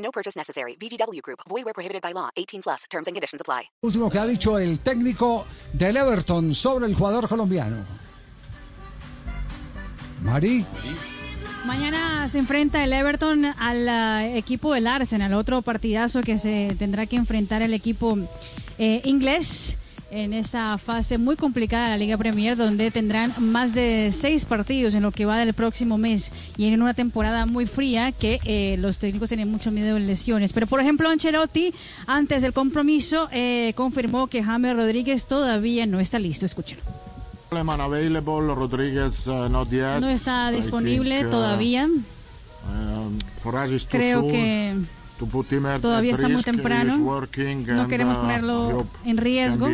No purchase necessary. VGW Group. Void where prohibited by law. 18 plus. Terms and conditions apply. Último que ha dicho el técnico del Everton sobre el jugador colombiano. Mari. Mañana se enfrenta el Everton al uh, equipo del Arsenal, otro partidazo que se tendrá que enfrentar el equipo eh, inglés en esta fase muy complicada de la Liga Premier, donde tendrán más de seis partidos en lo que va del próximo mes y en una temporada muy fría que eh, los técnicos tienen mucho miedo de lesiones. Pero, por ejemplo, Ancelotti, antes del compromiso, eh, confirmó que James Rodríguez todavía no está listo. Escúchenlo. No está disponible todavía. Creo que todavía está muy temprano. No queremos ponerlo en riesgo.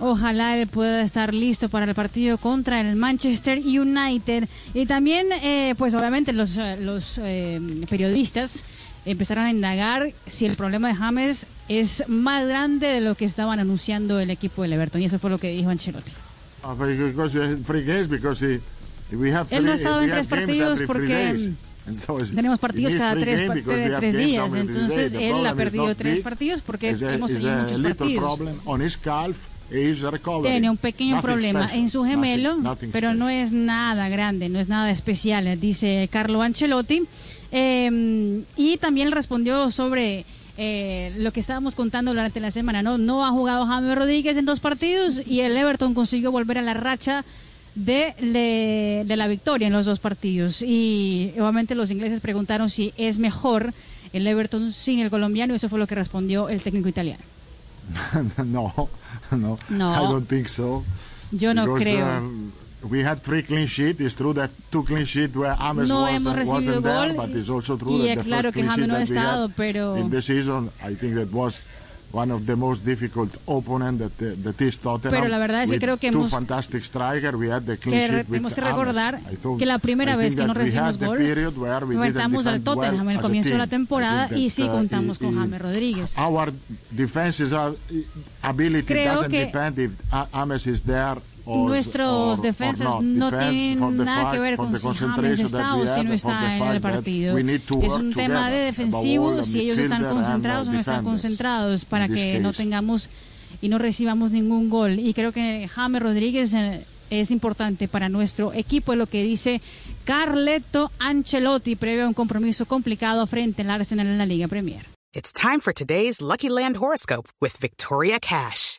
Ojalá él pueda estar listo para el partido contra el Manchester United. Y también, eh, pues obviamente los, los eh, periodistas empezaron a indagar si el problema de James es más grande de lo que estaban anunciando el equipo del Everton. Y eso fue lo que dijo Ancelotti. Él no ha estado en tres partidos porque tenemos partidos cada tres, tres días. Entonces él ha perdido tres partidos porque hemos tenido muchos partidos. Tiene un pequeño problema en su gemelo, pero no es nada grande, no es nada especial, dice Carlo Ancelotti. Eh, y también respondió sobre eh, lo que estábamos contando durante la semana. No, no ha jugado James Rodríguez en dos partidos y el Everton consiguió volver a la racha de, de, de, la victoria en los dos partidos. Y obviamente los ingleses preguntaron si es mejor el Everton sin el colombiano y eso fue lo que respondió el técnico italiano. no, no, no, I don't think so. Yo no Because, creo. Um, we had three clean sheets. It's true that two clean sheets where James no wasn't, hemos recibido wasn't gol there, but it's also true y that the claro first que clean James sheet no ha estado, pero in the season, I think that was one of the most difficult opponent that, uh, that is Tottenham. Pero la verdad es que creo que two hemos- fantastic striker, we had the clean que tenemos que recordar que la primera I vez que no that recibimos gol period where we didn't enfrentamos al Tottenham well el as a comienzo de la temporada think y that, sí uh, contamos con James Rodríguez. Our defenses are, ability Creo doesn't que depend if A- James is there Nuestros defensas no tienen nada que ver con si James está o si no está en el partido. Es un tema de defensivo, si ellos están concentrados o no están concentrados para que no tengamos y no recibamos ningún gol. Y creo que James Rodríguez eh, es importante para nuestro equipo, es lo que dice Carleto Ancelotti previo a un compromiso complicado frente al Arsenal en la Liga Premier. It's time for today's Lucky Land horoscope with Victoria Cash.